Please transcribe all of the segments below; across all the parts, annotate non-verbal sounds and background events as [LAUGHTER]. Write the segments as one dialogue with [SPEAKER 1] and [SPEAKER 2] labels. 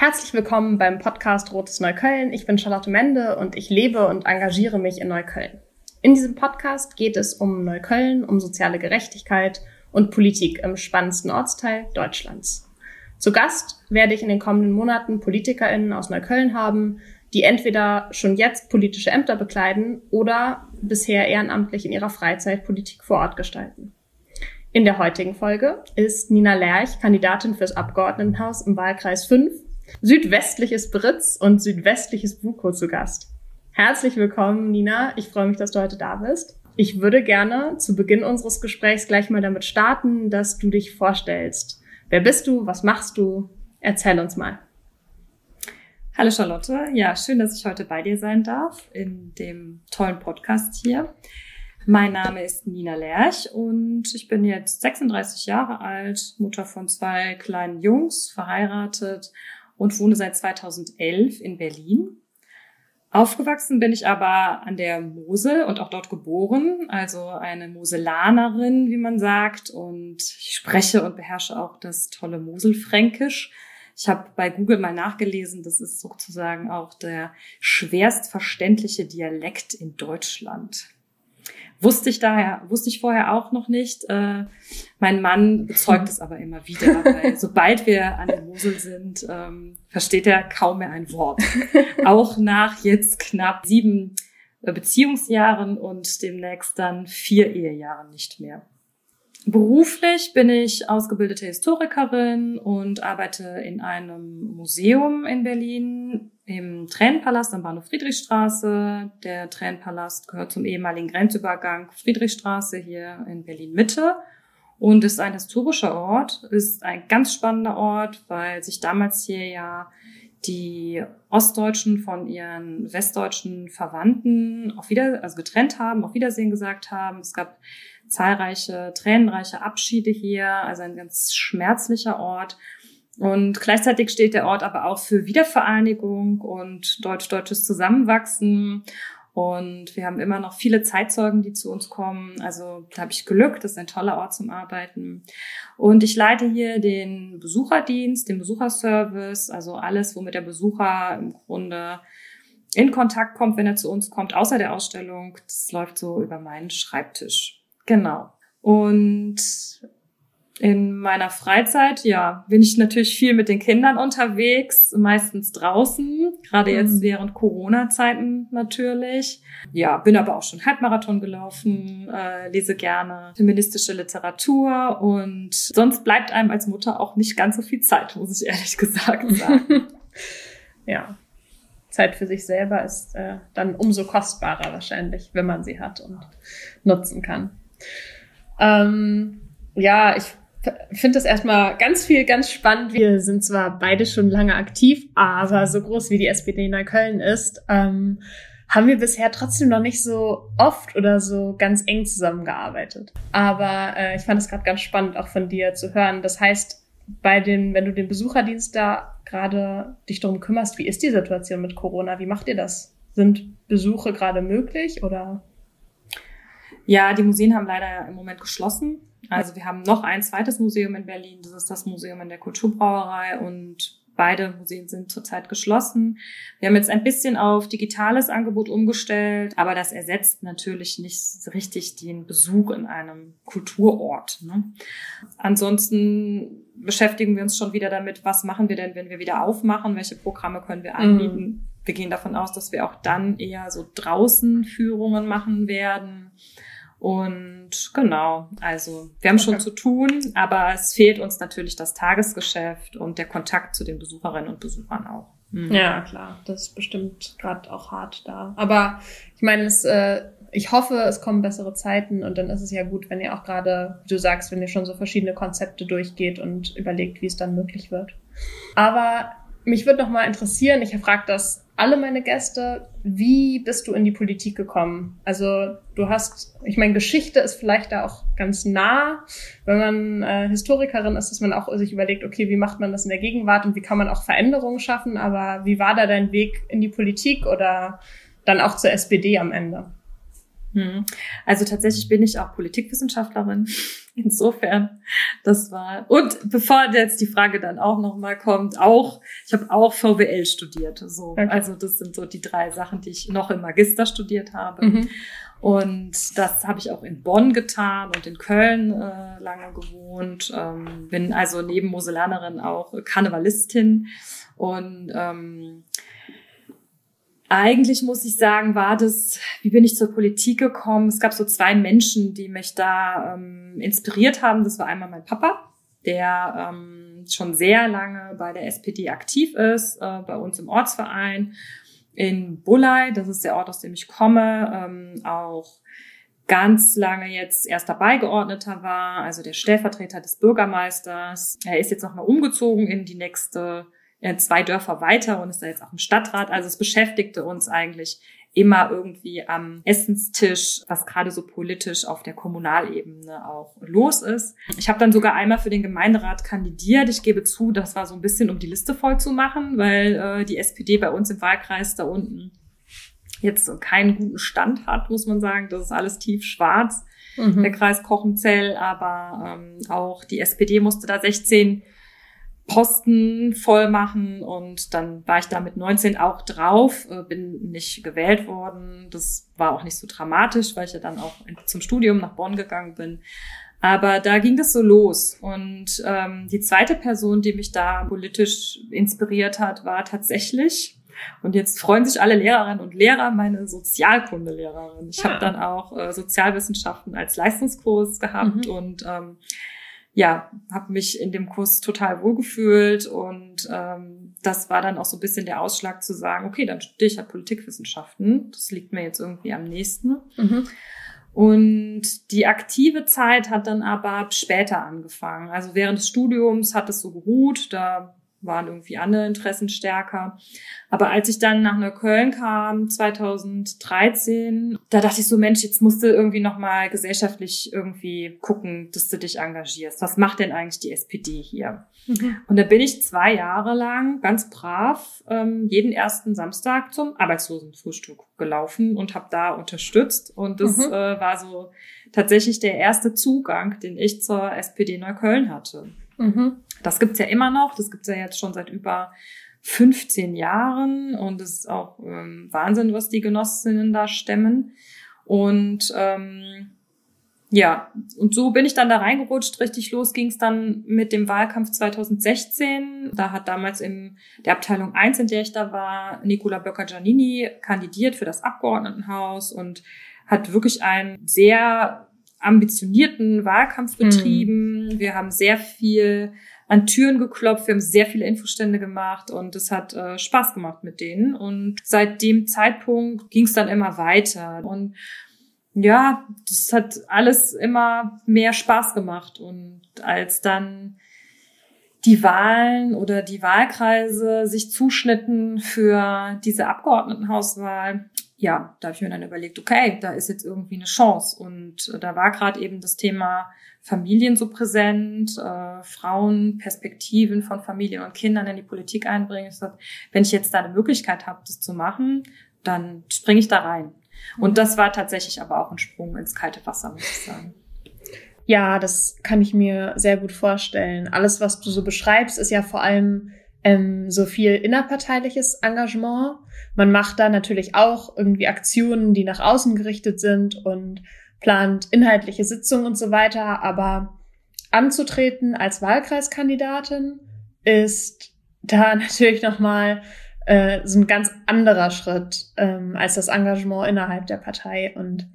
[SPEAKER 1] Herzlich willkommen beim Podcast Rotes Neukölln. Ich bin Charlotte Mende und ich lebe und engagiere mich in Neukölln. In diesem Podcast geht es um Neukölln, um soziale Gerechtigkeit und Politik im spannendsten Ortsteil Deutschlands. Zu Gast werde ich in den kommenden Monaten PolitikerInnen aus Neukölln haben, die entweder schon jetzt politische Ämter bekleiden oder bisher ehrenamtlich in ihrer Freizeit Politik vor Ort gestalten. In der heutigen Folge ist Nina Lerch Kandidatin fürs Abgeordnetenhaus im Wahlkreis 5 südwestliches Britz und südwestliches Buko zu Gast. Herzlich willkommen, Nina. Ich freue mich, dass du heute da bist. Ich würde gerne zu Beginn unseres Gesprächs gleich mal damit starten, dass du dich vorstellst. Wer bist du? Was machst du? Erzähl uns mal.
[SPEAKER 2] Hallo Charlotte. Ja, schön, dass ich heute bei dir sein darf in dem tollen Podcast hier. Mein Name ist Nina Lerch und ich bin jetzt 36 Jahre alt, Mutter von zwei kleinen Jungs, verheiratet und wohne seit 2011 in Berlin. Aufgewachsen bin ich aber an der Mosel und auch dort geboren, also eine Moselanerin, wie man sagt. Und ich spreche und beherrsche auch das tolle Moselfränkisch. Ich habe bei Google mal nachgelesen, das ist sozusagen auch der schwerst verständliche Dialekt in Deutschland. Wusste ich daher, wusste ich vorher auch noch nicht. Äh, mein Mann bezeugt es aber immer wieder, [LAUGHS] weil sobald wir an der Mosel sind, ähm, versteht er kaum mehr ein Wort. [LAUGHS] auch nach jetzt knapp sieben äh, Beziehungsjahren und demnächst dann vier Ehejahren nicht mehr. Beruflich bin ich ausgebildete Historikerin und arbeite in einem Museum in Berlin im Tränenpalast am Bahnhof Friedrichstraße. Der Tränenpalast gehört zum ehemaligen Grenzübergang Friedrichstraße hier in Berlin Mitte und ist ein historischer Ort, ist ein ganz spannender Ort, weil sich damals hier ja die Ostdeutschen von ihren westdeutschen Verwandten auf wieder, also getrennt haben, auf Wiedersehen gesagt haben. Es gab zahlreiche tränenreiche Abschiede hier, also ein ganz schmerzlicher Ort. Und gleichzeitig steht der Ort aber auch für Wiedervereinigung und deutsch-deutsches Zusammenwachsen. Und wir haben immer noch viele Zeitzeugen, die zu uns kommen. Also da habe ich Glück, das ist ein toller Ort zum Arbeiten. Und ich leite hier den Besucherdienst, den Besucherservice, also alles, womit der Besucher im Grunde in Kontakt kommt, wenn er zu uns kommt, außer der Ausstellung. Das läuft so über meinen Schreibtisch. Genau. Und in meiner Freizeit, ja, bin ich natürlich viel mit den Kindern unterwegs, meistens draußen, gerade jetzt mhm. während Corona-Zeiten natürlich. Ja, bin aber auch schon Halbmarathon gelaufen, äh, lese gerne feministische Literatur und sonst bleibt einem als Mutter auch nicht ganz so viel Zeit, muss ich ehrlich [LAUGHS] gesagt sagen. [LAUGHS]
[SPEAKER 1] ja, Zeit für sich selber ist äh, dann umso kostbarer wahrscheinlich, wenn man sie hat und nutzen kann. Ähm, ja, ich finde das erstmal ganz viel, ganz spannend. Wir sind zwar beide schon lange aktiv, aber so groß wie die SPD in Neukölln ist, ähm, haben wir bisher trotzdem noch nicht so oft oder so ganz eng zusammengearbeitet. Aber äh, ich fand es gerade ganz spannend, auch von dir zu hören. Das heißt, bei den, wenn du den Besucherdienst da gerade dich darum kümmerst, wie ist die Situation mit Corona? Wie macht ihr das? Sind Besuche gerade möglich oder?
[SPEAKER 2] Ja, die Museen haben leider im Moment geschlossen. Also wir haben noch ein zweites Museum in Berlin, das ist das Museum in der Kulturbrauerei und beide Museen sind zurzeit geschlossen. Wir haben jetzt ein bisschen auf digitales Angebot umgestellt, aber das ersetzt natürlich nicht richtig den Besuch in einem Kulturort. Ne? Ansonsten beschäftigen wir uns schon wieder damit, was machen wir denn, wenn wir wieder aufmachen, welche Programme können wir anbieten. Mhm. Wir gehen davon aus, dass wir auch dann eher so draußen Führungen machen werden. Und genau, also wir haben okay. schon zu tun, aber es fehlt uns natürlich das Tagesgeschäft und der Kontakt zu den Besucherinnen und Besuchern auch.
[SPEAKER 1] Mhm. Ja, klar, das ist bestimmt gerade auch hart da. Aber ich meine, es, äh, ich hoffe, es kommen bessere Zeiten und dann ist es ja gut, wenn ihr auch gerade, wie du sagst, wenn ihr schon so verschiedene Konzepte durchgeht und überlegt, wie es dann möglich wird. Aber mich würde noch mal interessieren, ich frage das alle meine Gäste, wie bist du in die Politik gekommen? Also du hast, ich meine, Geschichte ist vielleicht da auch ganz nah, wenn man äh, Historikerin ist, dass man auch sich überlegt, okay, wie macht man das in der Gegenwart und wie kann man auch Veränderungen schaffen? Aber wie war da dein Weg in die Politik oder dann auch zur SPD am Ende?
[SPEAKER 2] Hm. Also tatsächlich bin ich auch Politikwissenschaftlerin. [LAUGHS] Insofern, das war. Und bevor jetzt die Frage dann auch nochmal kommt, auch, ich habe auch VWL studiert. So. Okay. Also das sind so die drei Sachen, die ich noch im Magister studiert habe. Mhm. Und das habe ich auch in Bonn getan und in Köln äh, lange gewohnt. Ähm, bin also neben Moselanerin auch Karnevalistin und ähm, eigentlich muss ich sagen, war das, wie bin ich zur Politik gekommen? Es gab so zwei Menschen, die mich da ähm, inspiriert haben. Das war einmal mein Papa, der ähm, schon sehr lange bei der SPD aktiv ist, äh, bei uns im Ortsverein in Bullei, das ist der Ort, aus dem ich komme, ähm, auch ganz lange jetzt erster Beigeordneter war, also der Stellvertreter des Bürgermeisters. Er ist jetzt nochmal umgezogen in die nächste zwei Dörfer weiter und ist da jetzt auch im Stadtrat. Also es beschäftigte uns eigentlich immer irgendwie am Essenstisch, was gerade so politisch auf der Kommunalebene auch los ist. Ich habe dann sogar einmal für den Gemeinderat kandidiert. Ich gebe zu, das war so ein bisschen, um die Liste voll zu machen, weil äh, die SPD bei uns im Wahlkreis da unten jetzt keinen guten Stand hat, muss man sagen. Das ist alles tief schwarz, mhm. der Kreis Kochenzell, aber ähm, auch die SPD musste da 16 Posten voll machen und dann war ich da mit 19 auch drauf, äh, bin nicht gewählt worden. Das war auch nicht so dramatisch, weil ich ja dann auch zum Studium nach Bonn gegangen bin. Aber da ging das so los. Und ähm, die zweite Person, die mich da politisch inspiriert hat, war tatsächlich, und jetzt freuen sich alle Lehrerinnen und Lehrer, meine Sozialkundelehrerin. Ich ah. habe dann auch äh, Sozialwissenschaften als Leistungskurs gehabt mhm. und ähm, ja, habe mich in dem Kurs total wohlgefühlt und ähm, das war dann auch so ein bisschen der Ausschlag zu sagen, okay, dann studiere ich halt Politikwissenschaften. Das liegt mir jetzt irgendwie am nächsten. Mhm. Und die aktive Zeit hat dann aber später angefangen. Also während des Studiums hat es so geruht. Da waren irgendwie andere Interessen stärker. Aber als ich dann nach Neukölln kam, 2013, da dachte ich so, Mensch, jetzt musst du irgendwie nochmal gesellschaftlich irgendwie gucken, dass du dich engagierst. Was macht denn eigentlich die SPD hier? Mhm. Und da bin ich zwei Jahre lang ganz brav ähm, jeden ersten Samstag zum Arbeitslosenfrühstück gelaufen und habe da unterstützt. Und das mhm. äh, war so tatsächlich der erste Zugang, den ich zur SPD Neukölln hatte. Mhm. Das gibt's ja immer noch. Das gibt's ja jetzt schon seit über 15 Jahren. Und es ist auch ähm, Wahnsinn, was die Genossinnen da stemmen. Und ähm, ja, und so bin ich dann da reingerutscht. Richtig los ging's dann mit dem Wahlkampf 2016. Da hat damals in der Abteilung 1, in der ich da war, Nicola Böcker-Giannini kandidiert für das Abgeordnetenhaus und hat wirklich einen sehr ambitionierten Wahlkampf betrieben. Mhm. Wir haben sehr viel an Türen geklopft, wir haben sehr viele Infostände gemacht und es hat äh, Spaß gemacht mit denen. Und seit dem Zeitpunkt ging es dann immer weiter. Und ja, das hat alles immer mehr Spaß gemacht. Und als dann die Wahlen oder die Wahlkreise sich zuschnitten für diese Abgeordnetenhauswahl, ja, da habe ich mir dann überlegt, okay, da ist jetzt irgendwie eine Chance. Und da war gerade eben das Thema Familien so präsent, äh, Frauen, Perspektiven von Familien und Kindern in die Politik einbringen. Ich sag, wenn ich jetzt da eine Möglichkeit habe, das zu machen, dann springe ich da rein. Und das war tatsächlich aber auch ein Sprung ins kalte Wasser, muss ich sagen.
[SPEAKER 1] Ja, das kann ich mir sehr gut vorstellen. Alles, was du so beschreibst, ist ja vor allem ähm, so viel innerparteiliches Engagement. Man macht da natürlich auch irgendwie Aktionen, die nach außen gerichtet sind und plant inhaltliche Sitzungen und so weiter, aber anzutreten als Wahlkreiskandidatin ist da [LAUGHS] natürlich nochmal äh, so ein ganz anderer Schritt ähm, als das Engagement innerhalb der Partei. Und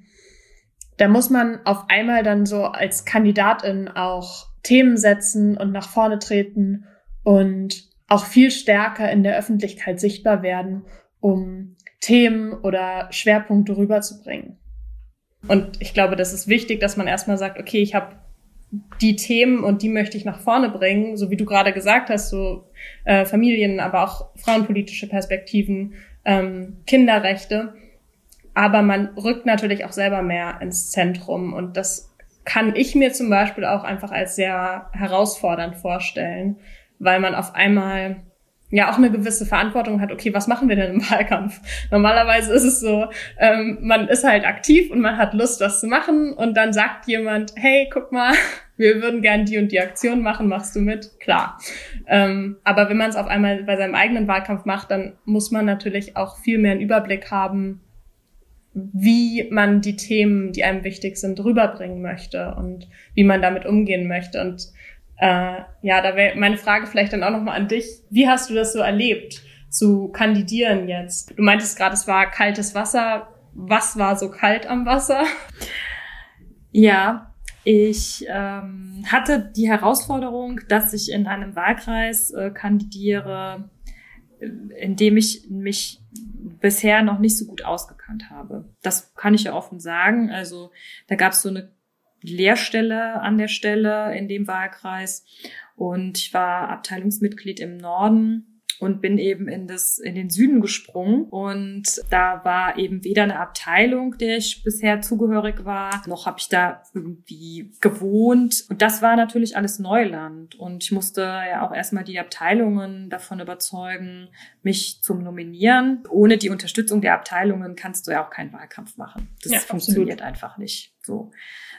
[SPEAKER 1] da muss man auf einmal dann so als Kandidatin auch Themen setzen und nach vorne treten und auch viel stärker in der Öffentlichkeit sichtbar werden, um Themen oder Schwerpunkte rüberzubringen. Und ich glaube, das ist wichtig, dass man erstmal sagt, okay, ich habe die Themen und die möchte ich nach vorne bringen, so wie du gerade gesagt hast, so äh, Familien, aber auch frauenpolitische Perspektiven, ähm, Kinderrechte. Aber man rückt natürlich auch selber mehr ins Zentrum und das kann ich mir zum Beispiel auch einfach als sehr herausfordernd vorstellen, weil man auf einmal ja auch eine gewisse Verantwortung hat, okay, was machen wir denn im [LAUGHS] Wahlkampf? Normalerweise ist es so, ähm, man ist halt aktiv und man hat Lust, was zu machen und dann sagt jemand, hey, guck mal, [LAUGHS] wir würden gern die und die Aktion machen, machst du mit? Klar. Ähm, aber wenn man es auf einmal bei seinem eigenen Wahlkampf macht, dann muss man natürlich auch viel mehr einen Überblick haben, wie man die Themen, die einem wichtig sind, rüberbringen möchte und wie man damit umgehen möchte. Und äh, ja, da wäre meine Frage vielleicht dann auch nochmal an dich. Wie hast du das so erlebt, zu kandidieren jetzt? Du meintest gerade, es war kaltes Wasser. Was war so kalt am Wasser?
[SPEAKER 2] Ja, ich ähm, hatte die Herausforderung, dass ich in einem Wahlkreis äh, kandidiere, in dem ich mich bisher noch nicht so gut ausgekannt habe. Das kann ich ja offen sagen. Also da gab es so eine Lehrstelle an der Stelle in dem Wahlkreis und ich war Abteilungsmitglied im Norden und bin eben in das in den Süden gesprungen und da war eben weder eine Abteilung, der ich bisher zugehörig war, noch habe ich da irgendwie gewohnt und das war natürlich alles Neuland und ich musste ja auch erstmal die Abteilungen davon überzeugen, mich zum nominieren. Ohne die Unterstützung der Abteilungen kannst du ja auch keinen Wahlkampf machen. Das ja, funktioniert einfach nicht so.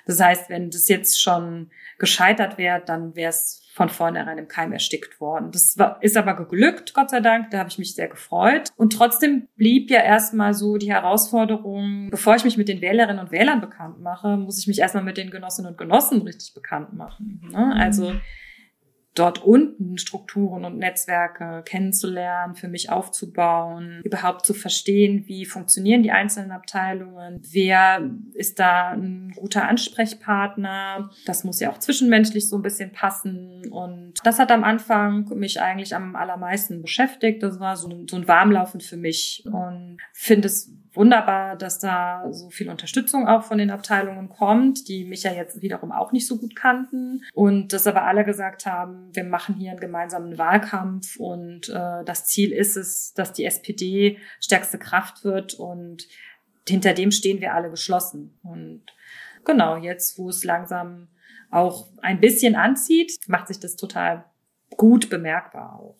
[SPEAKER 2] Das heißt, wenn das jetzt schon gescheitert wäre, dann wäre es von vornherein im Keim erstickt worden. Das war, ist aber geglückt, Gott sei Dank. Da habe ich mich sehr gefreut. Und trotzdem blieb ja erstmal so die Herausforderung, bevor ich mich mit den Wählerinnen und Wählern bekannt mache, muss ich mich erstmal mit den Genossinnen und Genossen richtig bekannt machen. Ne? Also dort unten Strukturen und Netzwerke kennenzulernen, für mich aufzubauen, überhaupt zu verstehen, wie funktionieren die einzelnen Abteilungen, wer ist da ein guter Ansprechpartner. Das muss ja auch zwischenmenschlich so ein bisschen passen. Und das hat am Anfang mich eigentlich am allermeisten beschäftigt. Das war so ein, so ein Warmlaufen für mich und finde es wunderbar, dass da so viel Unterstützung auch von den Abteilungen kommt, die mich ja jetzt wiederum auch nicht so gut kannten und dass aber alle gesagt haben, wir machen hier einen gemeinsamen Wahlkampf und äh, das Ziel ist es, dass die SPD stärkste Kraft wird und hinter dem stehen wir alle geschlossen. Und genau, jetzt, wo es langsam auch ein bisschen anzieht, macht sich das total gut bemerkbar auch.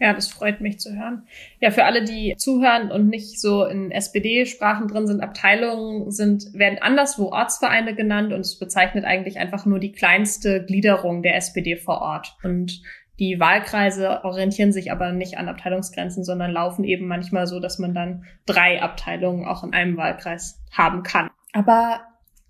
[SPEAKER 1] Ja, das freut mich zu hören. Ja, für alle, die zuhören und nicht so in SPD-Sprachen drin sind, Abteilungen sind, werden anderswo Ortsvereine genannt und es bezeichnet eigentlich einfach nur die kleinste Gliederung der SPD vor Ort. Und die Wahlkreise orientieren sich aber nicht an Abteilungsgrenzen, sondern laufen eben manchmal so, dass man dann drei Abteilungen auch in einem Wahlkreis haben kann. Aber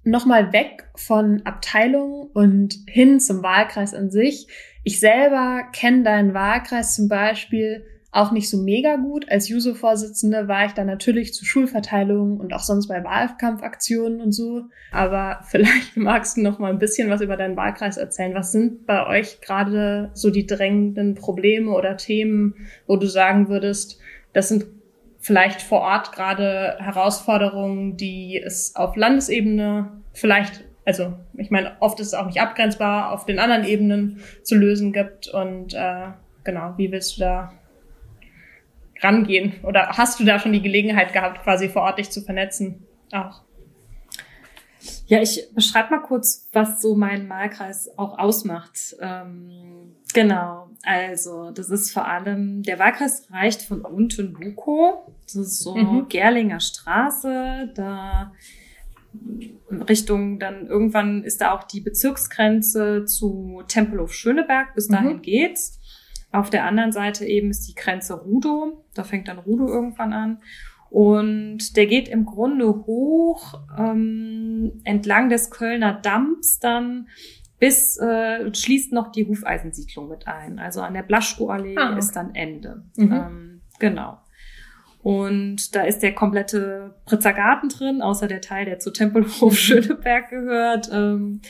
[SPEAKER 1] nochmal weg von Abteilungen und hin zum Wahlkreis an sich ich selber kenne deinen Wahlkreis zum Beispiel auch nicht so mega gut. Als Juso-Vorsitzende war ich da natürlich zu Schulverteilungen und auch sonst bei Wahlkampfaktionen und so. Aber [LAUGHS] vielleicht magst du noch mal ein bisschen was über deinen Wahlkreis erzählen. Was sind bei euch gerade so die drängenden Probleme oder Themen, wo du sagen würdest, das sind vielleicht vor Ort gerade Herausforderungen, die es auf Landesebene vielleicht also ich meine, oft ist es auch nicht abgrenzbar, auf den anderen Ebenen zu lösen gibt. Und äh, genau, wie willst du da rangehen? Oder hast du da schon die Gelegenheit gehabt, quasi vor Ort dich zu vernetzen? Auch.
[SPEAKER 2] Ja, ich beschreibe mal kurz, was so mein Wahlkreis auch ausmacht. Ähm, genau, also das ist vor allem, der Wahlkreis reicht von Unten-Bukow, das ist so mhm. Gerlinger Straße, da Richtung dann irgendwann ist da auch die Bezirksgrenze zu Tempelhof Schöneberg. Bis dahin mhm. geht's. Auf der anderen Seite eben ist die Grenze Rudow. Da fängt dann Rudow irgendwann an. Und der geht im Grunde hoch ähm, entlang des Kölner Damms dann bis äh, schließt noch die Hufeisensiedlung mit ein. Also an der Blaschko-Allee ah, okay. ist dann Ende. Mhm. Ähm, genau. Und da ist der komplette Pritzer Garten drin, außer der Teil, der zu Tempelhof mhm. Schöneberg gehört. Ähm,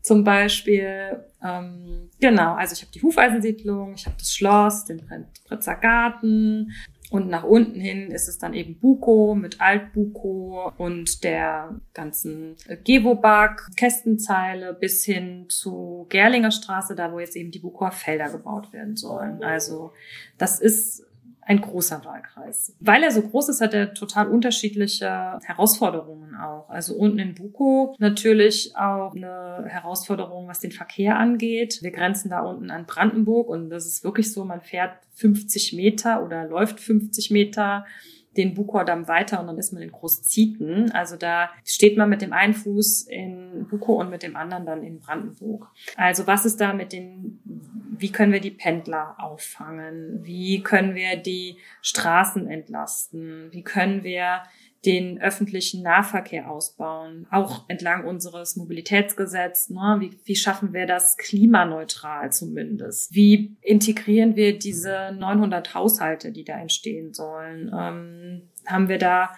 [SPEAKER 2] zum Beispiel, ähm, genau, also ich habe die Hufeisensiedlung, ich habe das Schloss, den Pritzer Garten und nach unten hin ist es dann eben Buko mit Altbuko und der ganzen Gewobag, Kästenzeile bis hin zu Gerlinger Straße, da wo jetzt eben die Bukower Felder gebaut werden sollen. Also das ist ein großer Wahlkreis. Weil er so groß ist, hat er total unterschiedliche Herausforderungen auch. Also unten in Buko natürlich auch eine Herausforderung, was den Verkehr angeht. Wir grenzen da unten an Brandenburg und das ist wirklich so, man fährt 50 Meter oder läuft 50 Meter den Bukow-Damm weiter und dann ist man in Großzieten. Also da steht man mit dem einen Fuß in Bukow und mit dem anderen dann in Brandenburg. Also was ist da mit den, wie können wir die Pendler auffangen? Wie können wir die Straßen entlasten? Wie können wir den öffentlichen Nahverkehr ausbauen, auch entlang unseres Mobilitätsgesetzes. Ne? Wie, wie schaffen wir das klimaneutral zumindest? Wie integrieren wir diese 900 Haushalte, die da entstehen sollen? Ähm, haben wir da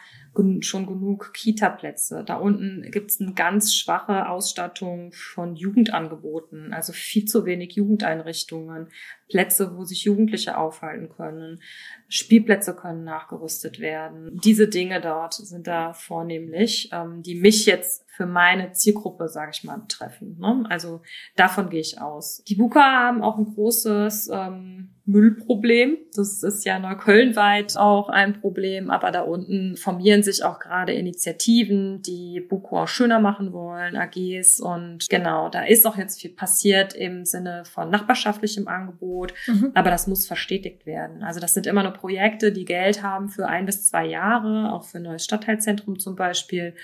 [SPEAKER 2] schon genug Kita-Plätze. Da unten gibt es eine ganz schwache Ausstattung von Jugendangeboten, also viel zu wenig Jugendeinrichtungen, Plätze, wo sich Jugendliche aufhalten können. Spielplätze können nachgerüstet werden. Diese Dinge dort sind da vornehmlich, ähm, die mich jetzt für meine Zielgruppe, sage ich mal, betreffen. Ne? Also davon gehe ich aus. Die Buka haben auch ein großes ähm, Müllproblem. Das ist ja neuköllnweit auch ein Problem, aber da unten formieren sich auch gerade Initiativen, die Buko auch schöner machen wollen, AGs und genau, da ist auch jetzt viel passiert im Sinne von nachbarschaftlichem Angebot, mhm. aber das muss verstetigt werden. Also das sind immer nur Projekte, die Geld haben für ein bis zwei Jahre, auch für ein neues Stadtteilzentrum zum Beispiel.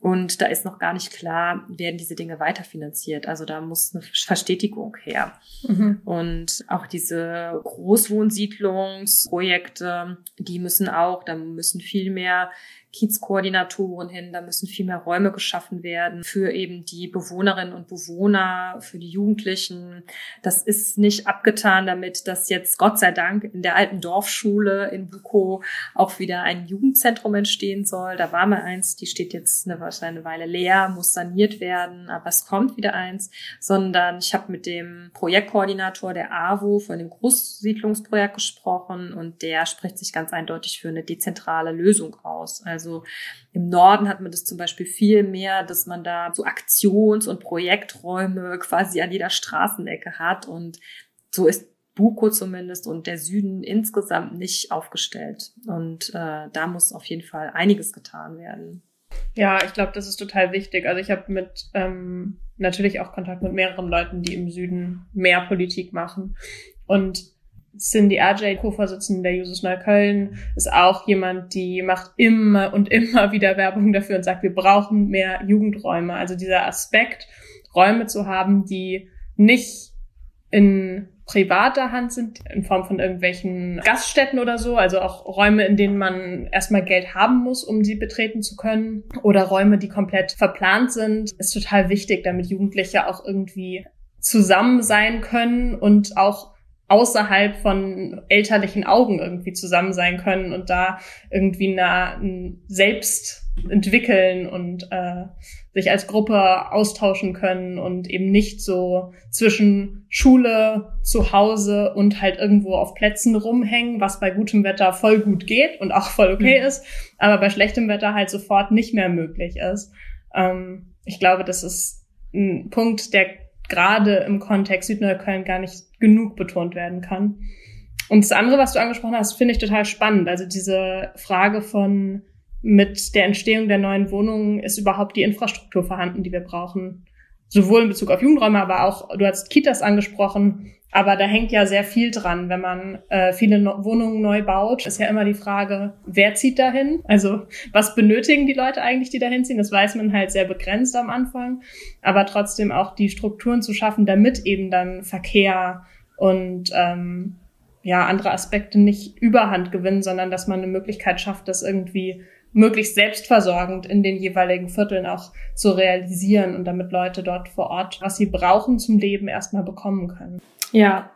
[SPEAKER 2] Und da ist noch gar nicht klar, werden diese Dinge weiterfinanziert. Also da muss eine Verstetigung her. Mhm. Und auch diese Großwohnsiedlungsprojekte, die müssen auch, da müssen viel mehr Kiezkoordinatoren hin, da müssen viel mehr Räume geschaffen werden für eben die Bewohnerinnen und Bewohner, für die Jugendlichen. Das ist nicht abgetan damit, dass jetzt Gott sei Dank in der alten Dorfschule in Buko auch wieder ein Jugendzentrum entstehen soll. Da war mal eins, die steht jetzt eine, eine Weile leer, muss saniert werden, aber es kommt wieder eins, sondern ich habe mit dem Projektkoordinator der AWO von dem Großsiedlungsprojekt gesprochen und der spricht sich ganz eindeutig für eine dezentrale Lösung aus. Also also im Norden hat man das zum Beispiel viel mehr, dass man da so Aktions- und Projekträume quasi an jeder Straßenecke hat. Und so ist Buko zumindest und der Süden insgesamt nicht aufgestellt. Und äh, da muss auf jeden Fall einiges getan werden.
[SPEAKER 1] Ja, ich glaube, das ist total wichtig. Also ich habe mit ähm, natürlich auch Kontakt mit mehreren Leuten, die im Süden mehr Politik machen. Und Cindy RJ, Co-Vorsitzende der Jusos Neukölln, ist auch jemand, die macht immer und immer [LAUGHS] wieder Werbung dafür und sagt, wir brauchen mehr Jugendräume. Also dieser Aspekt, Räume zu haben, die nicht in privater Hand sind, in Form von irgendwelchen Gaststätten oder so, also auch Räume, in denen man erstmal Geld haben muss, um sie betreten zu können, oder Räume, die komplett verplant sind, ist total wichtig, damit Jugendliche auch irgendwie zusammen sein können und auch außerhalb von elterlichen Augen irgendwie zusammen sein können und da irgendwie ein selbst entwickeln und äh, sich als Gruppe austauschen können und eben nicht so zwischen Schule, zu Hause und halt irgendwo auf Plätzen rumhängen, was bei gutem Wetter voll gut geht und auch voll okay mhm. ist, aber bei schlechtem Wetter halt sofort nicht mehr möglich ist. Ähm, ich glaube, das ist ein Punkt, der gerade im Kontext Südneukölln gar nicht genug betont werden kann. Und das andere, was du angesprochen hast, finde ich total spannend. Also diese Frage von mit der Entstehung der neuen Wohnungen ist überhaupt die Infrastruktur vorhanden, die wir brauchen. Sowohl in Bezug auf Jugendräume, aber auch, du hast Kitas angesprochen, aber da hängt ja sehr viel dran, wenn man äh, viele no Wohnungen neu baut. Ist ja immer die Frage, wer zieht dahin? Also was benötigen die Leute eigentlich, die dahin ziehen? Das weiß man halt sehr begrenzt am Anfang. Aber trotzdem auch die Strukturen zu schaffen, damit eben dann Verkehr und ähm, ja andere Aspekte nicht Überhand gewinnen, sondern dass man eine Möglichkeit schafft, das irgendwie möglichst selbstversorgend in den jeweiligen Vierteln auch zu realisieren und damit Leute dort vor Ort, was sie brauchen zum Leben, erstmal bekommen können.
[SPEAKER 2] Ja,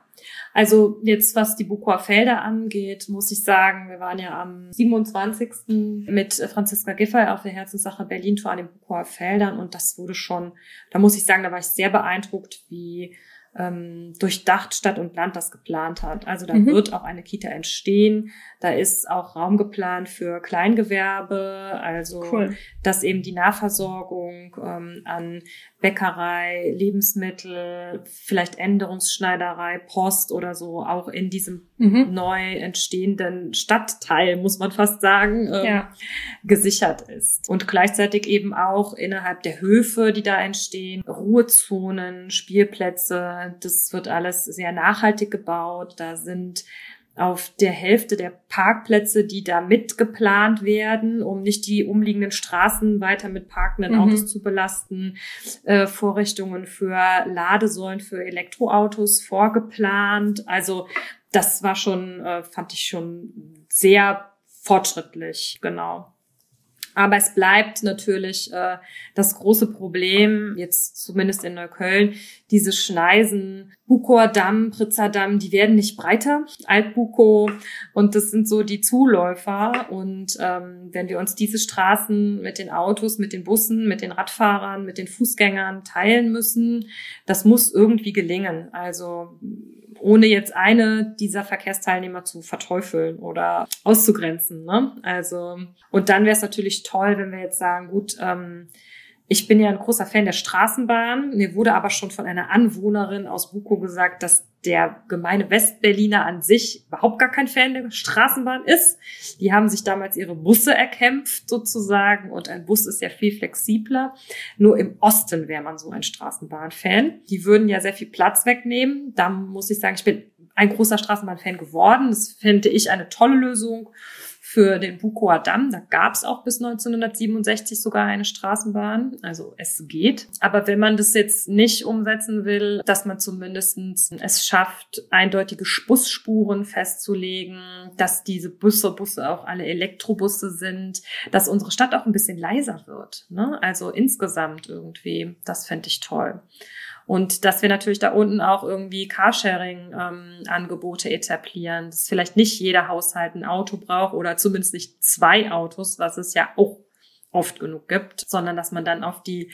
[SPEAKER 2] also jetzt was die Bukower Felder angeht, muss ich sagen, wir waren ja am 27. mit Franziska Giffey auf der Herzenssache Berlin Tour an den Bukower Feldern und das wurde schon, da muss ich sagen, da war ich sehr beeindruckt, wie ähm, durchdacht Stadt und Land das geplant hat. Also da mhm. wird auch eine Kita entstehen. Da ist auch Raum geplant für Kleingewerbe, also cool. dass eben die Nahversorgung ähm, an Bäckerei, Lebensmittel, vielleicht Änderungsschneiderei, Post oder so auch in diesem mhm. neu entstehenden Stadtteil, muss man fast sagen, ähm, ja. gesichert ist. Und gleichzeitig eben auch innerhalb der Höfe, die da entstehen, Ruhezonen, Spielplätze, das wird alles sehr nachhaltig gebaut. Da sind auf der Hälfte der Parkplätze, die da mitgeplant werden, um nicht die umliegenden Straßen weiter mit parkenden mhm. Autos zu belasten, äh, Vorrichtungen für Ladesäulen für Elektroautos vorgeplant. Also das war schon, äh, fand ich schon sehr fortschrittlich, genau. Aber es bleibt natürlich äh, das große Problem, jetzt zumindest in Neukölln, diese Schneisen, Bukower Damm, Pritzer Damm, die werden nicht breiter, Altbuko und das sind so die Zuläufer. Und ähm, wenn wir uns diese Straßen mit den Autos, mit den Bussen, mit den Radfahrern, mit den Fußgängern teilen müssen, das muss irgendwie gelingen. Also ohne jetzt eine dieser Verkehrsteilnehmer zu verteufeln oder auszugrenzen. Ne? Also und dann wäre es natürlich toll, wenn wir jetzt sagen, gut, ähm, ich bin ja ein großer Fan der Straßenbahn. Mir wurde aber schon von einer Anwohnerin aus Buko gesagt, dass der gemeine Westberliner an sich überhaupt gar kein Fan der Straßenbahn ist. Die haben sich damals ihre Busse erkämpft sozusagen und ein Bus ist ja viel flexibler. Nur im Osten wäre man so ein Straßenbahn-Fan. Die würden ja sehr viel Platz wegnehmen. Da muss ich sagen, ich bin ein großer Straßenbahn-Fan geworden. Das fände ich eine tolle Lösung für den Bukower Damm. Da gab es auch bis 1967 sogar eine Straßenbahn. Also es geht. Aber wenn man das jetzt nicht umsetzen will, dass man zumindest es schafft, eindeutige Busspuren festzulegen, dass diese Busse, Busse auch alle Elektrobusse sind, dass unsere Stadt auch ein bisschen leiser wird. Ne? Also insgesamt irgendwie, das fände ich toll. Und dass wir natürlich da unten auch irgendwie Carsharing-Angebote ähm, etablieren, dass vielleicht nicht jeder Haushalt ein Auto braucht oder zumindest nicht zwei Autos, was es ja auch oft genug gibt, sondern dass man dann auf die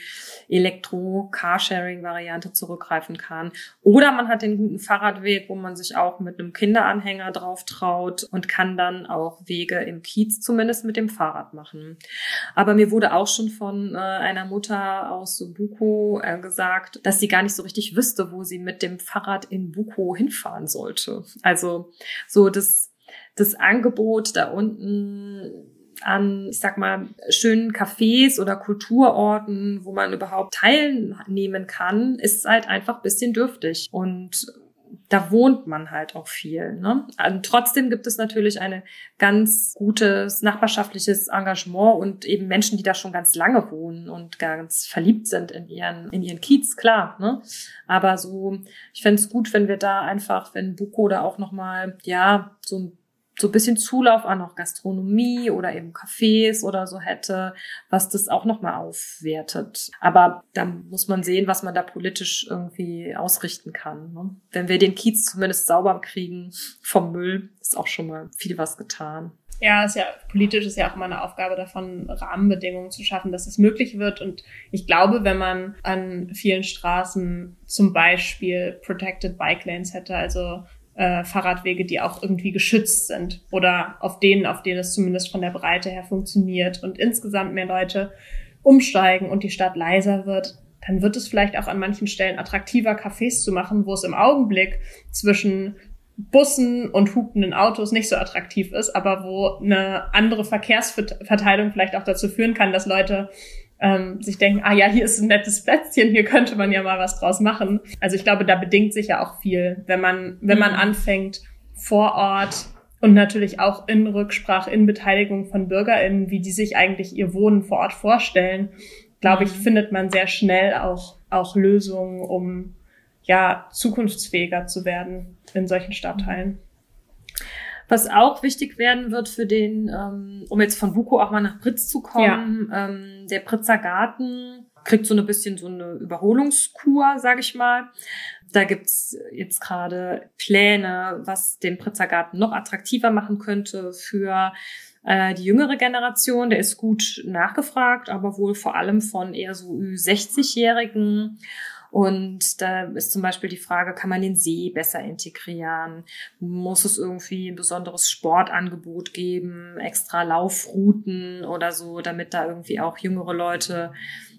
[SPEAKER 2] Elektro-Carsharing-Variante zurückgreifen kann. Oder man hat den guten Fahrradweg, wo man sich auch mit einem Kinderanhänger drauf traut und kann dann auch Wege im Kiez zumindest mit dem Fahrrad machen. Aber mir wurde auch schon von äh, einer Mutter aus Buko äh, gesagt, dass sie gar nicht so richtig wüsste, wo sie mit dem Fahrrad in Buko hinfahren sollte. Also so das, das Angebot da unten an, ich sag mal, schönen Cafés oder Kulturorten, wo man überhaupt teilnehmen kann, ist halt einfach bisschen dürftig. Und da wohnt man halt auch viel. Ne? Und trotzdem gibt es natürlich ein ganz gutes nachbarschaftliches Engagement und eben Menschen, die da schon ganz lange wohnen und ganz verliebt sind in ihren, in ihren Kiez, klar. Ne? Aber so, ich fände es gut, wenn wir da einfach, wenn Buko da auch nochmal, ja, so ein so bisschen Zulauf an auch Gastronomie oder eben Cafés oder so hätte, was das auch nochmal aufwertet. Aber da muss man sehen, was man da politisch irgendwie ausrichten kann. Ne? Wenn wir den Kiez zumindest sauber kriegen vom Müll, ist auch schon mal viel was getan.
[SPEAKER 1] Ja, ist ja politisch ist ja auch immer eine Aufgabe davon, Rahmenbedingungen zu schaffen, dass es möglich wird. Und ich glaube, wenn man an vielen Straßen zum Beispiel Protected Bike Lanes hätte, also äh, Fahrradwege, die auch irgendwie geschützt sind oder auf denen, auf denen es zumindest von der Breite her funktioniert und insgesamt mehr Leute umsteigen und die Stadt leiser wird, dann wird es vielleicht auch an manchen Stellen attraktiver, Cafés zu machen, wo es im Augenblick zwischen Bussen und hupenden Autos nicht so attraktiv ist, aber wo eine andere Verkehrsverteilung vielleicht auch dazu führen kann, dass Leute ähm, sich denken, ah ja, hier ist ein nettes Plätzchen, hier könnte man ja mal was draus machen. Also ich glaube, da bedingt sich ja auch viel, wenn man, wenn man mhm. anfängt, vor Ort und natürlich auch in Rücksprache, in Beteiligung von BürgerInnen, wie die sich eigentlich ihr Wohnen vor Ort vorstellen, glaube ich, mhm. findet man sehr schnell auch, auch Lösungen, um ja zukunftsfähiger zu werden in solchen Stadtteilen.
[SPEAKER 2] Was auch wichtig werden wird für den, ähm, um jetzt von Buko auch mal nach Pritz zu kommen, ja. ähm, der Pritzer Garten kriegt so ein bisschen so eine Überholungskur, sage ich mal. Da gibt's jetzt gerade Pläne, was den Pritzer Garten noch attraktiver machen könnte für äh, die jüngere Generation. Der ist gut nachgefragt, aber wohl vor allem von eher so 60-Jährigen. Und da ist zum Beispiel die Frage, kann man den See besser integrieren? Muss es irgendwie ein besonderes Sportangebot geben, extra Laufrouten oder so, damit da irgendwie auch jüngere Leute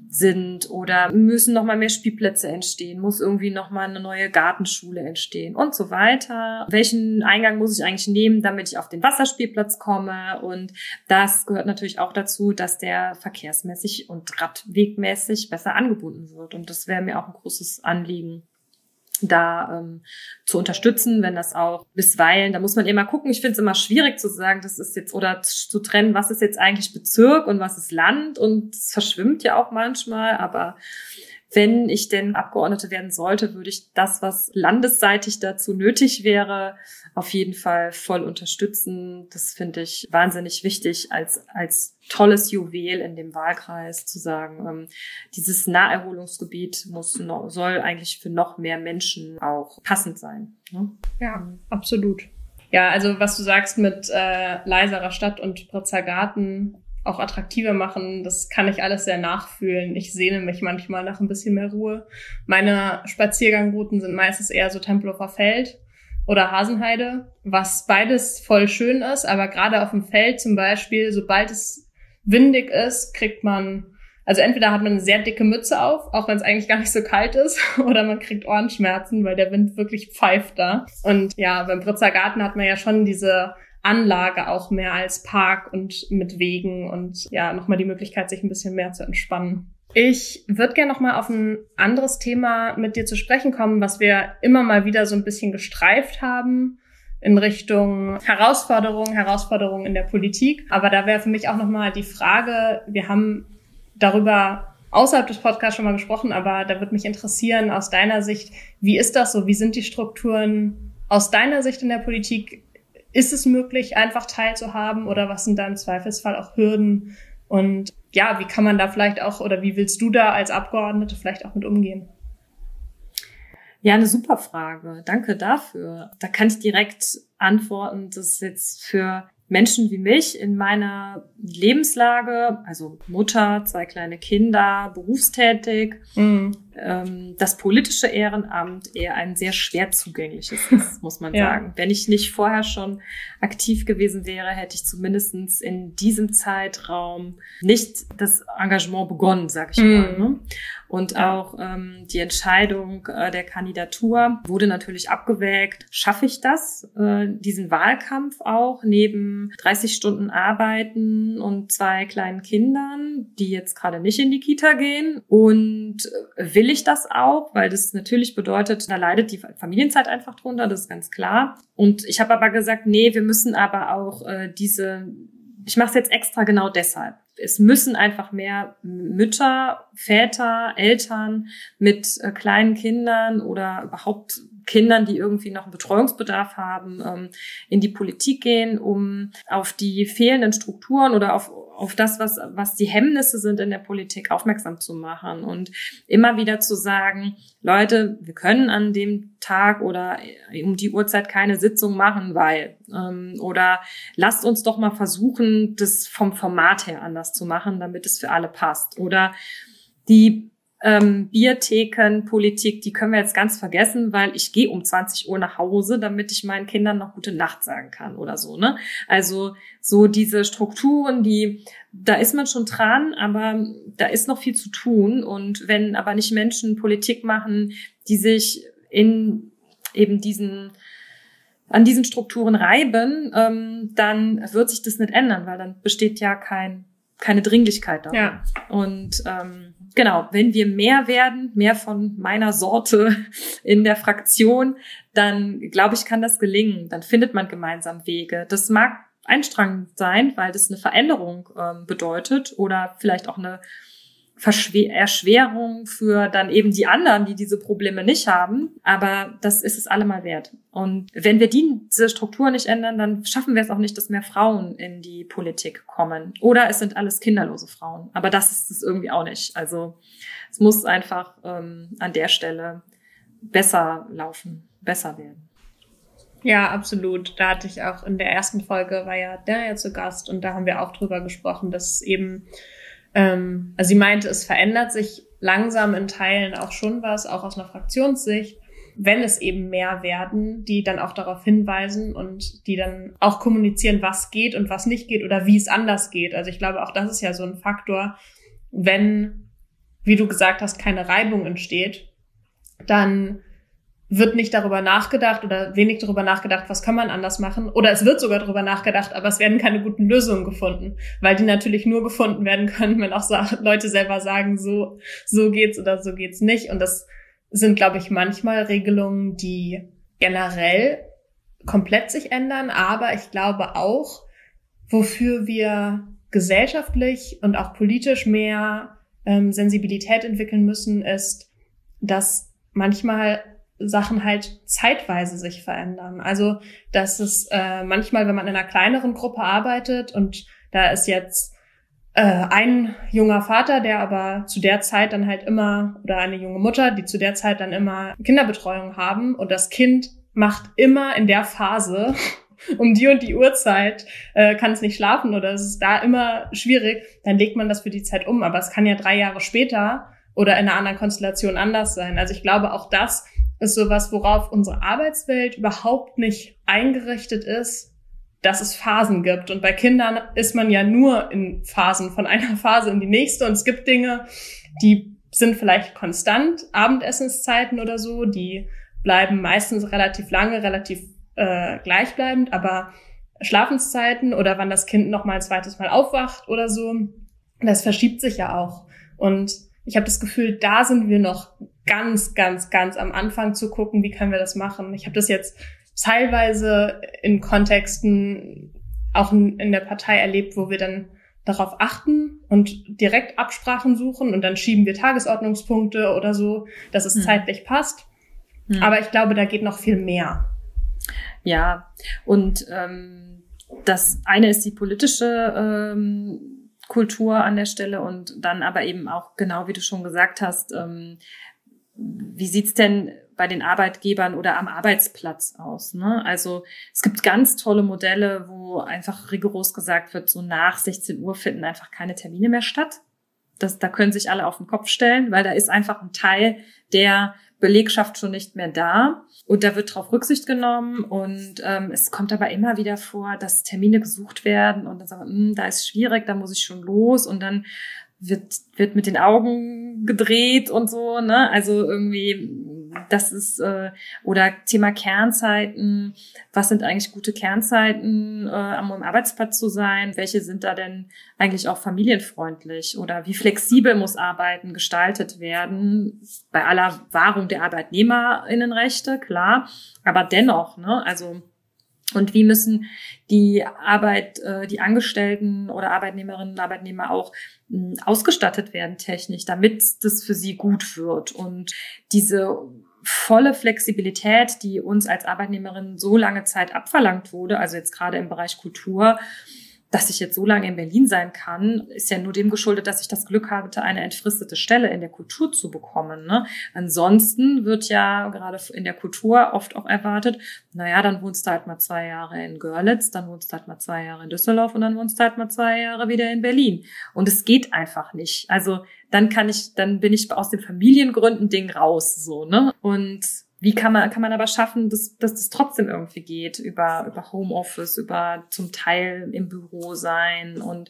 [SPEAKER 2] sind oder müssen noch mal mehr Spielplätze entstehen, muss irgendwie noch mal eine neue Gartenschule entstehen und so weiter. Welchen Eingang muss ich eigentlich nehmen, damit ich auf den Wasserspielplatz komme? Und das gehört natürlich auch dazu, dass der verkehrsmäßig und radwegmäßig besser angebunden wird. Und das wäre mir auch ein großes Anliegen da ähm, zu unterstützen, wenn das auch bisweilen, da muss man immer gucken. Ich finde es immer schwierig zu sagen, das ist jetzt oder zu trennen, was ist jetzt eigentlich Bezirk und was ist Land und es verschwimmt ja auch manchmal, aber wenn ich denn Abgeordnete werden sollte, würde ich das, was landesseitig dazu nötig wäre, auf jeden Fall voll unterstützen. Das finde ich wahnsinnig wichtig als, als tolles Juwel in dem Wahlkreis zu sagen, ähm, dieses Naherholungsgebiet muss noch, soll eigentlich für noch mehr Menschen auch passend sein.
[SPEAKER 1] Ne? Ja, absolut. Ja, also was du sagst mit äh, leiserer Stadt und Pritzer Garten, auch attraktiver machen. Das kann ich alles sehr nachfühlen. Ich sehne mich manchmal nach ein bisschen mehr Ruhe. Meine Spaziergangrouten sind meistens eher so Tempelhofer Feld oder Hasenheide, was beides voll schön ist, aber gerade auf dem Feld zum Beispiel, sobald es windig ist, kriegt man, also entweder hat man eine sehr dicke Mütze auf, auch wenn es eigentlich gar nicht so kalt ist, [LAUGHS] oder man kriegt Ohrenschmerzen, weil der Wind wirklich pfeift da. Und ja, beim Britzer Garten hat man ja schon diese Anlage auch mehr als Park und mit Wegen und ja, nochmal die Möglichkeit, sich ein bisschen mehr zu entspannen. Ich würde gerne nochmal auf ein anderes Thema mit dir zu sprechen kommen, was wir immer mal wieder so ein bisschen gestreift haben in Richtung Herausforderungen, Herausforderungen in der Politik. Aber da wäre für mich auch nochmal die Frage, wir haben darüber außerhalb des Podcasts schon mal gesprochen, aber da würde mich interessieren aus deiner Sicht, wie ist das so? Wie sind die Strukturen aus deiner Sicht in der Politik? Ist es möglich, einfach teilzuhaben oder was sind da im Zweifelsfall auch Hürden? Und ja, wie kann man da vielleicht auch oder wie willst du da als Abgeordnete vielleicht auch mit umgehen?
[SPEAKER 2] Ja, eine super Frage. Danke dafür. Da kann ich direkt antworten, dass ist jetzt für Menschen wie mich in meiner Lebenslage, also Mutter, zwei kleine Kinder, berufstätig, mhm. Ähm, das politische Ehrenamt eher ein sehr schwer zugängliches [LAUGHS] ist, muss man ja. sagen. Wenn ich nicht vorher schon aktiv gewesen wäre, hätte ich zumindestens in diesem Zeitraum nicht das Engagement begonnen, sag ich mhm. mal. Ne? Und auch ähm, die Entscheidung äh, der Kandidatur wurde natürlich abgewägt. Schaffe ich das, äh, diesen Wahlkampf auch neben 30 Stunden Arbeiten und zwei kleinen Kindern, die jetzt gerade nicht in die Kita gehen? Und äh, will ich das auch? Weil das natürlich bedeutet, da leidet die Familienzeit einfach drunter, das ist ganz klar. Und ich habe aber gesagt, nee, wir müssen aber auch äh, diese ich mache es jetzt extra genau deshalb es müssen einfach mehr Mütter, Väter, Eltern mit äh, kleinen Kindern oder überhaupt Kindern, die irgendwie noch einen Betreuungsbedarf haben, ähm, in die Politik gehen, um auf die fehlenden Strukturen oder auf, auf das, was, was die Hemmnisse sind in der Politik, aufmerksam zu machen und immer wieder zu sagen, Leute, wir können an dem Tag oder um die Uhrzeit keine Sitzung machen, weil ähm, oder lasst uns doch mal versuchen, das vom Format her anders zu machen, damit es für alle passt. Oder die ähm, Bierthekenpolitik, die können wir jetzt ganz vergessen, weil ich gehe um 20 Uhr nach Hause, damit ich meinen Kindern noch gute Nacht sagen kann oder so. Ne? Also so diese Strukturen, die da ist man schon dran, aber da ist noch viel zu tun. Und wenn aber nicht Menschen Politik machen, die sich in eben diesen an diesen Strukturen reiben, ähm, dann wird sich das nicht ändern, weil dann besteht ja kein keine Dringlichkeit da. Ja. Und ähm, genau, wenn wir mehr werden, mehr von meiner Sorte [LAUGHS] in der Fraktion, dann glaube ich, kann das gelingen. Dann findet man gemeinsam Wege. Das mag einstrangend sein, weil das eine Veränderung ähm, bedeutet oder vielleicht auch eine Verschwer Erschwerung für dann eben die anderen, die diese Probleme nicht haben. Aber das ist es allemal wert. Und wenn wir diese Struktur nicht ändern, dann schaffen wir es auch nicht, dass mehr Frauen in die Politik kommen. Oder es sind alles kinderlose Frauen. Aber das ist es irgendwie auch nicht. Also es muss einfach ähm, an der Stelle besser laufen, besser werden.
[SPEAKER 1] Ja, absolut. Da hatte ich auch in der ersten Folge war ja der ja zu Gast und da haben wir auch drüber gesprochen, dass eben ähm, also sie meinte, es verändert sich langsam in Teilen auch schon was, auch aus einer Fraktionssicht, wenn es eben mehr werden, die dann auch darauf hinweisen und die dann auch kommunizieren, was geht und was nicht geht oder wie es anders geht. Also ich glaube, auch das ist ja so ein Faktor, wenn wie du gesagt hast, keine Reibung entsteht, dann wird nicht darüber nachgedacht oder wenig darüber nachgedacht, was kann man anders machen. Oder es wird sogar darüber nachgedacht, aber es werden keine guten Lösungen gefunden, weil die natürlich nur gefunden werden können, wenn auch Leute selber sagen, so, so geht's oder so geht's nicht. Und das sind, glaube ich, manchmal Regelungen, die generell komplett sich ändern, aber ich glaube auch, wofür wir gesellschaftlich und auch politisch mehr ähm, Sensibilität entwickeln müssen, ist, dass manchmal Sachen halt zeitweise sich verändern. Also, dass es äh, manchmal, wenn man in einer kleineren Gruppe arbeitet und da ist jetzt äh, ein junger Vater, der aber zu der Zeit dann halt immer, oder eine junge Mutter, die zu der Zeit dann immer Kinderbetreuung haben und das Kind macht immer in der Phase [LAUGHS] um die und die Uhrzeit äh, kann es nicht schlafen oder es ist da immer schwierig, dann legt man das für die Zeit um. Aber es kann ja drei Jahre später oder in einer anderen Konstellation anders sein. Also ich glaube, auch das ist sowas, worauf unsere Arbeitswelt überhaupt nicht eingerichtet ist, dass es Phasen gibt. Und bei Kindern ist man ja nur in Phasen, von einer [LAUGHS] Phase in die nächste. Und es gibt Dinge, die sind vielleicht konstant, Abendessenszeiten oder so, die bleiben meistens relativ lange, relativ äh, gleichbleibend, aber Schlafenszeiten oder wann das Kind noch mal ein zweites Mal aufwacht oder so, das verschiebt sich ja auch. Und ich habe das Gefühl, da sind wir noch ganz, ganz, ganz am Anfang zu gucken, wie können wir das machen. Ich habe das jetzt teilweise in Kontexten auch in der Partei erlebt, wo wir dann darauf achten und direkt Absprachen suchen und dann schieben wir Tagesordnungspunkte oder so, dass es hm. zeitlich passt. Hm. Aber ich glaube, da geht noch viel mehr.
[SPEAKER 2] Ja, und ähm, das eine ist die politische ähm, Kultur an der Stelle und dann aber eben auch genau, wie du schon gesagt hast, ähm, wie sieht's denn bei den Arbeitgebern oder am Arbeitsplatz aus? Ne? Also es gibt ganz tolle Modelle, wo einfach rigoros gesagt wird, so nach 16 Uhr finden einfach keine Termine mehr statt. Das, da können sich alle auf den Kopf stellen, weil da ist einfach ein Teil der Belegschaft schon nicht mehr da. Und da wird darauf Rücksicht genommen. Und ähm, es kommt aber immer wieder vor, dass Termine gesucht werden und dann sagen, hm, da ist schwierig, da muss ich schon los. Und dann wird, wird mit den Augen gedreht und so, ne? Also irgendwie, das ist, äh, oder Thema Kernzeiten, was sind eigentlich gute Kernzeiten, äh, am Arbeitsplatz zu sein? Welche sind da denn eigentlich auch familienfreundlich? Oder wie flexibel muss Arbeiten gestaltet werden? Bei aller Wahrung der ArbeitnehmerInnenrechte, klar, aber dennoch, ne? Also und wie müssen die Arbeit, äh, die Angestellten oder Arbeitnehmerinnen und Arbeitnehmer auch hm, ausgestattet werden technisch, damit das für sie gut wird. Und diese volle Flexibilität, die uns als Arbeitnehmerinnen so lange Zeit abverlangt wurde, also jetzt gerade im Bereich Kultur, dass ich jetzt so lange in Berlin sein kann, ist ja nur dem geschuldet, dass ich das Glück hatte, eine entfristete Stelle in der Kultur zu bekommen. Ne? Ansonsten wird ja gerade in der Kultur oft auch erwartet, naja, dann wohnst du halt mal zwei Jahre in Görlitz, dann wohnst du halt mal zwei Jahre in Düsseldorf und dann wohnst du halt mal zwei Jahre wieder in Berlin. Und es geht einfach nicht. Also dann kann ich, dann bin ich aus den Familiengründen Ding raus, so, ne? Und wie kann man, kann man aber schaffen, dass, dass das trotzdem irgendwie geht, über, über Homeoffice, über zum Teil im Büro sein und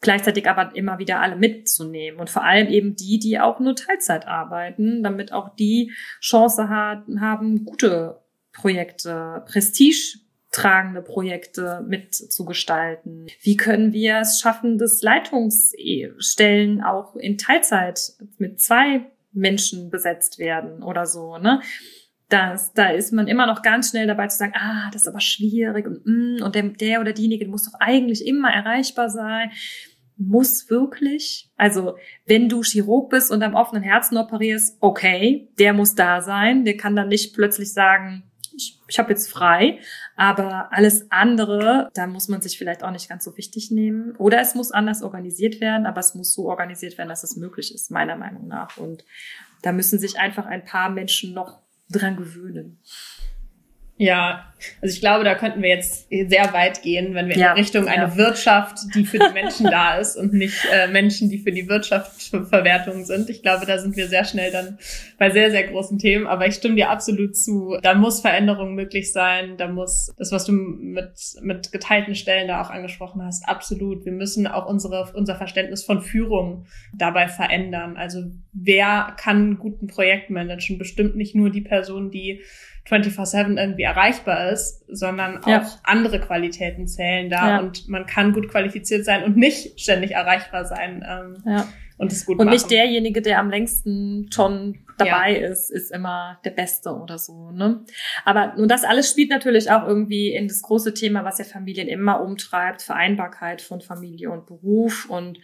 [SPEAKER 2] gleichzeitig aber immer wieder alle mitzunehmen und vor allem eben die, die auch nur Teilzeit arbeiten, damit auch die Chance haben, gute Projekte, Prestige tragende Projekte mitzugestalten? Wie können wir es schaffen, dass Leitungsstellen auch in Teilzeit mit zwei Menschen besetzt werden oder so, ne? Das, da ist man immer noch ganz schnell dabei zu sagen, ah, das ist aber schwierig und, mm, und der, der oder diejenige muss doch eigentlich immer erreichbar sein. Muss wirklich? Also, wenn du Chirurg bist und am offenen Herzen operierst, okay, der muss da sein. Der kann dann nicht plötzlich sagen, ich, ich habe jetzt frei. Aber alles andere, da muss man sich vielleicht auch nicht ganz so wichtig nehmen. Oder es muss anders organisiert werden, aber es muss so organisiert werden, dass es möglich ist, meiner Meinung nach. Und da müssen sich einfach ein paar Menschen noch dran gewöhnen.
[SPEAKER 1] Ja, also ich glaube, da könnten wir jetzt sehr weit gehen, wenn wir ja, in Richtung ja. eine Wirtschaft, die für die Menschen da ist und nicht äh, Menschen, die für die Wirtschaftsverwertung sind. Ich glaube, da sind wir sehr schnell dann bei sehr, sehr großen Themen. Aber ich stimme dir absolut zu. Da muss Veränderung möglich sein. Da muss das, was du mit, mit geteilten Stellen da auch angesprochen hast, absolut. Wir müssen auch unsere, unser Verständnis von Führung dabei verändern. Also wer kann guten Projekt managen? Bestimmt nicht nur die Person, die 24-7 irgendwie erreichbar ist, sondern auch ja. andere Qualitäten zählen da ja. und man kann gut qualifiziert sein und nicht ständig erreichbar sein. Ähm, ja. Und es gut
[SPEAKER 2] Und
[SPEAKER 1] machen.
[SPEAKER 2] nicht derjenige, der am längsten schon dabei ja. ist, ist immer der Beste oder so. Ne? Aber nun das alles spielt natürlich auch irgendwie in das große Thema, was ja Familien immer umtreibt, Vereinbarkeit von Familie und Beruf. Und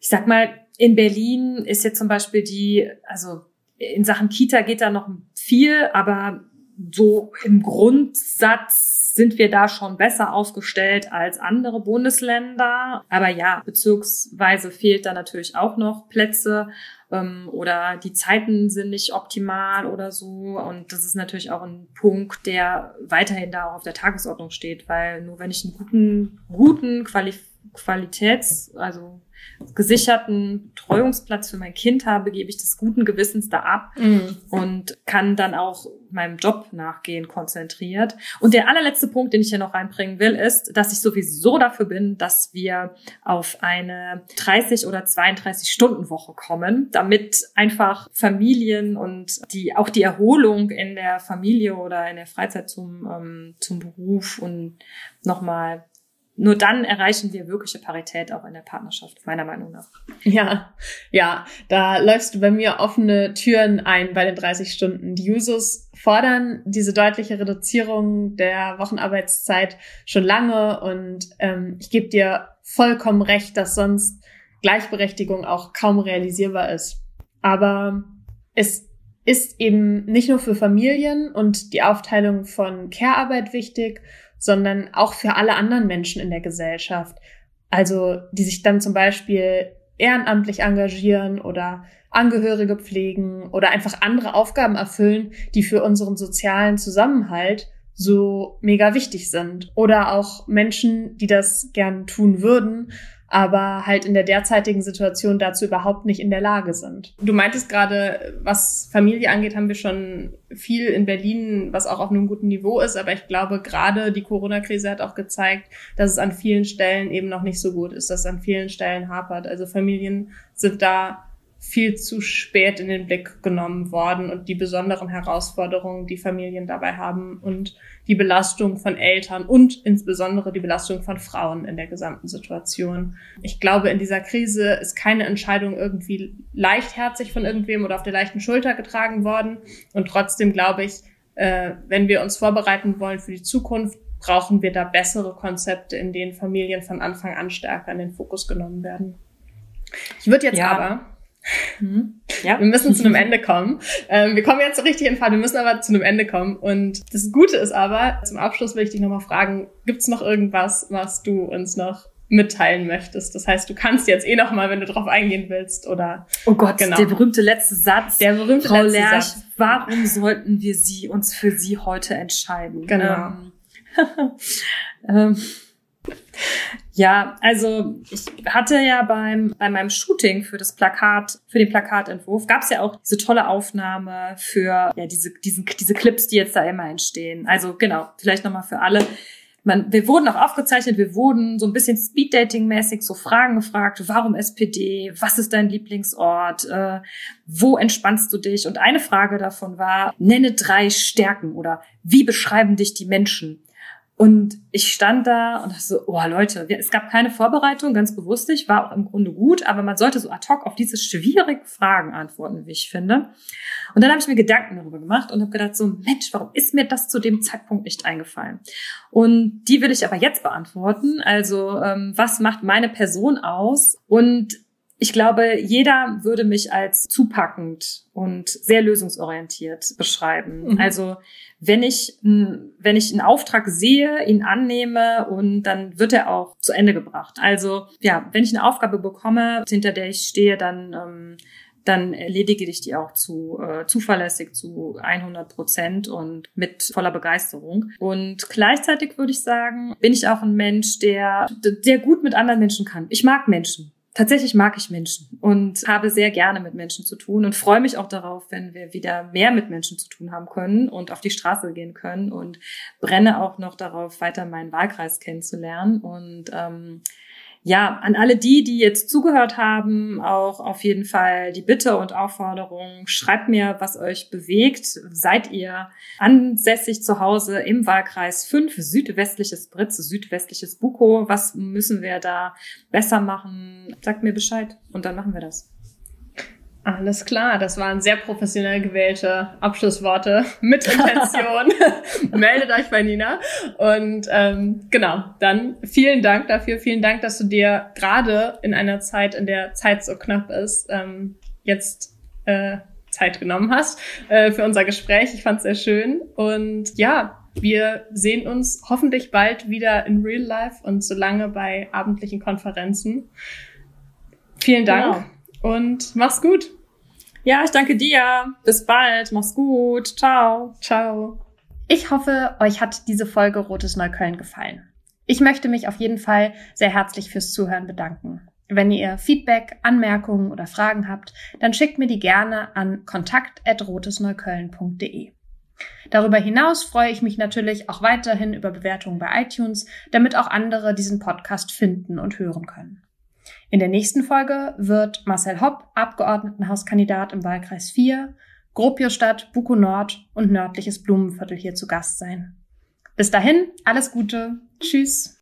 [SPEAKER 2] ich sag mal, in Berlin ist jetzt zum Beispiel die, also in Sachen Kita geht da noch viel, aber so im Grundsatz sind wir da schon besser aufgestellt als andere Bundesländer. Aber ja, bezugsweise fehlt da natürlich auch noch Plätze ähm, oder die Zeiten sind nicht optimal oder so. Und das ist natürlich auch ein Punkt, der weiterhin da auch auf der Tagesordnung steht, weil nur wenn ich einen guten, guten Quali Qualitäts, also gesicherten Betreuungsplatz für mein Kind habe, gebe ich das guten Gewissens da ab mhm. und kann dann auch meinem Job nachgehen, konzentriert. Und der allerletzte Punkt, den ich hier noch reinbringen will, ist, dass ich sowieso dafür bin, dass wir auf eine 30 oder 32 Stunden Woche kommen, damit einfach Familien und die auch die Erholung in der Familie oder in der Freizeit zum ähm, zum Beruf und nochmal nur dann erreichen wir wirkliche Parität auch in der Partnerschaft, meiner Meinung nach.
[SPEAKER 1] Ja, ja, da läufst du bei mir offene Türen ein bei den 30 Stunden. Die Jusos fordern diese deutliche Reduzierung der Wochenarbeitszeit schon lange und ähm, ich gebe dir vollkommen recht, dass sonst Gleichberechtigung auch kaum realisierbar ist. Aber es ist eben nicht nur für Familien und die Aufteilung von Care-Arbeit wichtig, sondern auch für alle anderen Menschen in der Gesellschaft. Also die sich dann zum Beispiel ehrenamtlich engagieren oder Angehörige pflegen oder einfach andere Aufgaben erfüllen, die für unseren sozialen Zusammenhalt so mega wichtig sind. Oder auch Menschen, die das gern tun würden, aber halt in der derzeitigen Situation dazu überhaupt nicht in der Lage sind. Du meintest gerade, was Familie angeht, haben wir schon viel in Berlin, was auch auf einem guten Niveau ist, aber ich glaube, gerade die Corona-Krise hat auch gezeigt, dass es an vielen Stellen eben noch nicht so gut ist, dass es an vielen Stellen hapert. Also Familien sind da viel zu spät in den Blick genommen worden und die besonderen Herausforderungen, die Familien dabei haben und die Belastung von Eltern und insbesondere die Belastung von Frauen in der gesamten Situation. Ich glaube, in dieser Krise ist keine Entscheidung irgendwie leichtherzig von irgendwem oder auf der leichten Schulter getragen worden. Und trotzdem glaube ich, äh, wenn wir uns vorbereiten wollen für die Zukunft, brauchen wir da bessere Konzepte, in denen Familien von Anfang an stärker in den Fokus genommen werden. Ich würde jetzt ja. aber Mhm. Ja. Wir müssen zu einem [LAUGHS] Ende kommen. Ähm, wir kommen jetzt so richtig in Fahrt, wir müssen aber zu einem Ende kommen. Und das Gute ist aber, zum Abschluss will ich dich nochmal fragen, gibt's noch irgendwas, was du uns noch mitteilen möchtest? Das heißt, du kannst jetzt eh nochmal, wenn du drauf eingehen willst, oder...
[SPEAKER 2] Oh Gott, genau. der berühmte letzte Satz. Der berühmte Frau letzte Lerch, Satz. warum sollten wir sie, uns für sie heute entscheiden?
[SPEAKER 1] Genau.
[SPEAKER 2] Ähm, [LAUGHS] ähm, ja, also ich hatte ja beim bei meinem Shooting für das Plakat, für den Plakatentwurf, gab es ja auch diese tolle Aufnahme für ja diese diesen diese Clips, die jetzt da immer entstehen. Also genau, vielleicht nochmal für alle. Man, wir wurden auch aufgezeichnet, wir wurden so ein bisschen Speeddating-mäßig so Fragen gefragt, warum SPD, was ist dein Lieblingsort, äh, wo entspannst du dich? Und eine Frage davon war, nenne drei Stärken oder wie beschreiben dich die Menschen? Und ich stand da und dachte so, oh Leute, es gab keine Vorbereitung, ganz bewusst nicht, war auch im Grunde gut, aber man sollte so ad hoc auf diese schwierigen Fragen antworten, wie ich finde. Und dann habe ich mir Gedanken darüber gemacht und habe gedacht so, Mensch, warum ist mir das zu dem Zeitpunkt nicht eingefallen? Und die will ich aber jetzt beantworten. Also, ähm, was macht meine Person aus? Und ich glaube, jeder würde mich als zupackend und sehr lösungsorientiert beschreiben. Mhm. Also wenn ich, wenn ich einen Auftrag sehe, ihn annehme und dann wird er auch zu Ende gebracht. Also ja, wenn ich eine Aufgabe bekomme, hinter der ich stehe, dann ähm, dann erledige ich die auch zu äh, zuverlässig zu 100 Prozent und mit voller Begeisterung. Und gleichzeitig würde ich sagen, bin ich auch ein Mensch, der der gut mit anderen Menschen kann. Ich mag Menschen. Tatsächlich mag ich Menschen und habe sehr gerne mit Menschen zu tun und freue mich auch darauf, wenn wir wieder mehr mit Menschen zu tun haben können und auf die Straße gehen können und brenne auch noch darauf, weiter meinen Wahlkreis kennenzulernen und ähm, ja, an alle die, die jetzt zugehört haben, auch auf jeden Fall die Bitte und Aufforderung, schreibt mir, was euch bewegt. Seid ihr ansässig zu Hause im Wahlkreis 5, südwestliches Britz, südwestliches Buko? Was müssen wir da besser machen? Sagt mir Bescheid und dann machen wir das.
[SPEAKER 1] Alles klar, das waren sehr professionell gewählte Abschlussworte [LAUGHS] mit Intention. [LAUGHS] Meldet euch bei Nina. Und ähm, genau, dann vielen Dank dafür. Vielen Dank, dass du dir gerade in einer Zeit, in der Zeit so knapp ist, ähm, jetzt äh, Zeit genommen hast äh, für unser Gespräch. Ich fand es sehr schön. Und ja, wir sehen uns hoffentlich bald wieder in Real Life und solange bei abendlichen Konferenzen. Vielen Dank. Genau und mach's gut.
[SPEAKER 2] Ja, ich danke dir. Bis bald. Mach's gut. Ciao.
[SPEAKER 1] Ciao. Ich hoffe, euch hat diese Folge Rotes Neukölln gefallen. Ich möchte mich auf jeden Fall sehr herzlich fürs Zuhören bedanken. Wenn ihr Feedback, Anmerkungen oder Fragen habt, dann schickt mir die gerne an kontakt.rotesneukölln.de. Darüber hinaus freue ich mich natürlich auch weiterhin über Bewertungen bei iTunes, damit auch andere diesen Podcast finden und hören können. In der nächsten Folge wird Marcel Hopp, Abgeordnetenhauskandidat im Wahlkreis 4, Gropiusstadt, Buko Nord und nördliches Blumenviertel hier zu Gast sein. Bis dahin, alles Gute. Tschüss.